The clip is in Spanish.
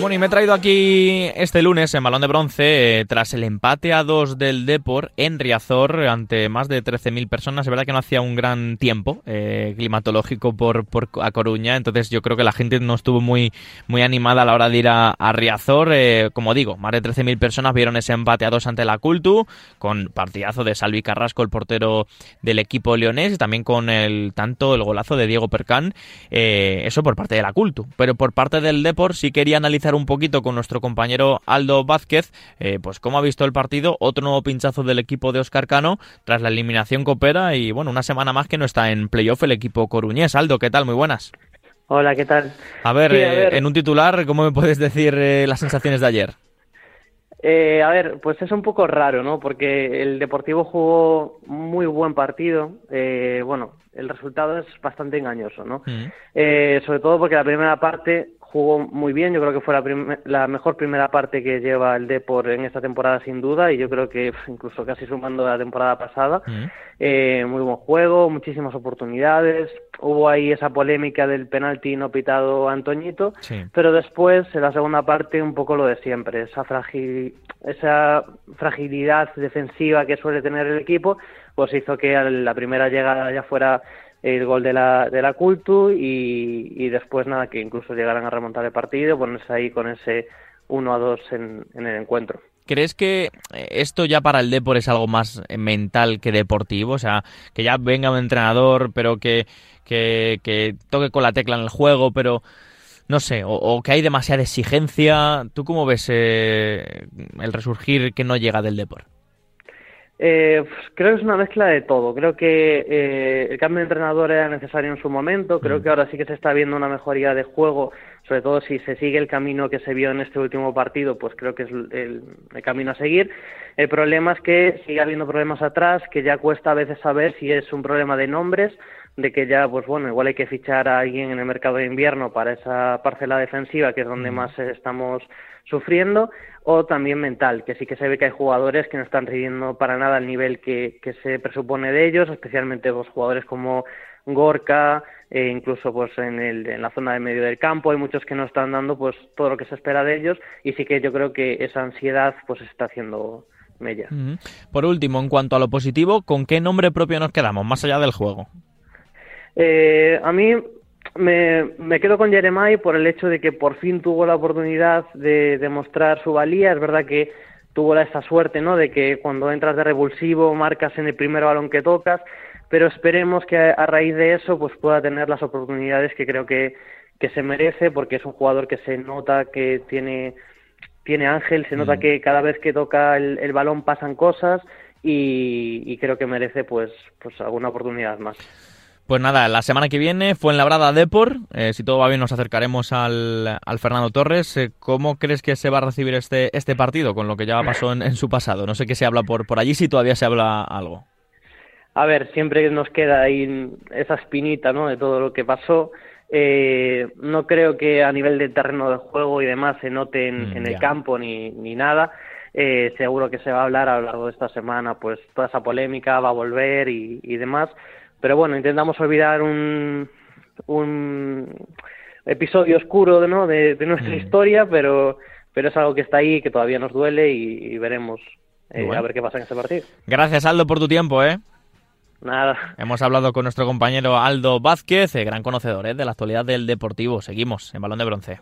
Bueno, y me he traído aquí este lunes en Balón de Bronce, eh, tras el empate a dos del Depor en Riazor, ante más de 13.000 personas. Es verdad que no hacía un gran tiempo eh, climatológico por, por, a Coruña, entonces yo creo que la gente no estuvo muy, muy animada a la hora de ir a, Riazor. Eh, como digo, más de 13.000 personas vieron ese empate a dos ante la Cultu, con partidazo de Salvi Carrasco, el portero del equipo leonés, y también con el tanto el golazo de Diego Percán. eso por parte de la Cultu. Pero por parte del Depor sí quería analizar un poquito con nuestro compañero Aldo Vázquez, eh, pues cómo ha visto el partido, otro nuevo pinchazo del equipo de Oscar Cano tras la eliminación copera y bueno, una semana más que no está en playoff el equipo coruñés. Aldo, ¿qué tal? Muy buenas. Hola, ¿qué tal? A ver, eh, en un titular, ¿cómo me puedes decir eh, las sensaciones de ayer? a ver, pues es un poco raro, ¿no? Porque el Deportivo jugó muy buen partido. bueno, el resultado es bastante engañoso, ¿no? Mm. sobre todo porque la primera parte jugó muy bien, yo creo que fue la, la, mejor primera parte que lleva el Depor en esta temporada sin duda y yo creo que incluso casi sumando la temporada pasada, eh, muy buen juego, muchísimas oportunidades, hubo ahí esa polémica del penalti no pitado a Antoñito, pero después en la segunda parte un poco lo de siempre, esa, fragil, esa fragilidad defensiva que suele tener el equipo, pues hizo que la primera llegada ya fuera el gol de la, de la Cultu y, después nada, que incluso llegaran a remontar el partido, ponerse ahí con ese 1 a 2 en, el encuentro. ¿Crees que esto ya para el Depor es algo más mental que deportivo? O sea, que ya venga un entrenador, pero que, que, toque con la tecla en el juego, pero no sé, o, que hay demasiada exigencia. ¿Tú cómo ves eh, el resurgir que no llega del Depor? Eh, creo que es una mezcla de todo. Creo que eh, el cambio de entrenador era necesario en su momento. Creo mm. que ahora sí que se está viendo una mejoría de juego, sobre todo si se sigue el camino que se vio en este último partido, pues creo que es el, camino a seguir. El problema es que sigue habiendo problemas atrás, que ya cuesta a veces saber si es un problema de nombres, de que ya, pues bueno, igual hay que fichar a alguien en el mercado de invierno para esa parcela defensiva, que es donde mm. más estamos sufriendo, o también mental, que sí que se ve que hay jugadores que no están rindiendo para nada al nivel que, que se presupone de ellos, especialmente los jugadores como Gorka, e incluso pues en, el, en la zona de medio del campo hay muchos que no están dando pues todo lo que se espera de ellos y sí que yo creo que esa ansiedad pues está haciendo mella. Por último, en cuanto a lo positivo, ¿con qué nombre propio nos quedamos más allá del juego? Eh, a mí me, me, quedo con Jeremiah por el hecho de que por fin tuvo la oportunidad de demostrar su valía. Es verdad que tuvo esta suerte, ¿no? De que cuando entras de revulsivo marcas en el primer balón que tocas, pero esperemos que a, raíz de eso pues pueda tener las oportunidades que creo que, que se merece, porque es un jugador que se nota que tiene tiene ángel, se nota que cada vez que toca el, el balón pasan cosas y, y, creo que merece pues pues alguna oportunidad más. Pues nada, la semana que viene fue en Labrada Depor. Eh, si todo va bien, nos acercaremos al, Fernando Torres. Eh, ¿Cómo crees que se va a recibir este, este partido con lo que ya pasó en, su pasado? No sé qué se habla por, por allí, si todavía se habla algo. A ver, siempre nos queda ahí esa espinita ¿no? de todo lo que pasó. Eh, no creo que a nivel de terreno de juego y demás se note en, mm, el campo ni, ni nada. seguro que se va a hablar a lo largo de esta semana, pues toda esa polémica va a volver y, y demás pero bueno, intentamos olvidar un, un episodio oscuro ¿no? de, nuestra mm. historia, pero, pero es algo que está ahí, que todavía nos duele y, veremos eh, a ver qué pasa en este partido. Gracias Aldo por tu tiempo, ¿eh? Nada. Hemos hablado con nuestro compañero Aldo Vázquez, eh, gran conocedor ¿eh? de la actualidad del deportivo. Seguimos en Balón de Bronce.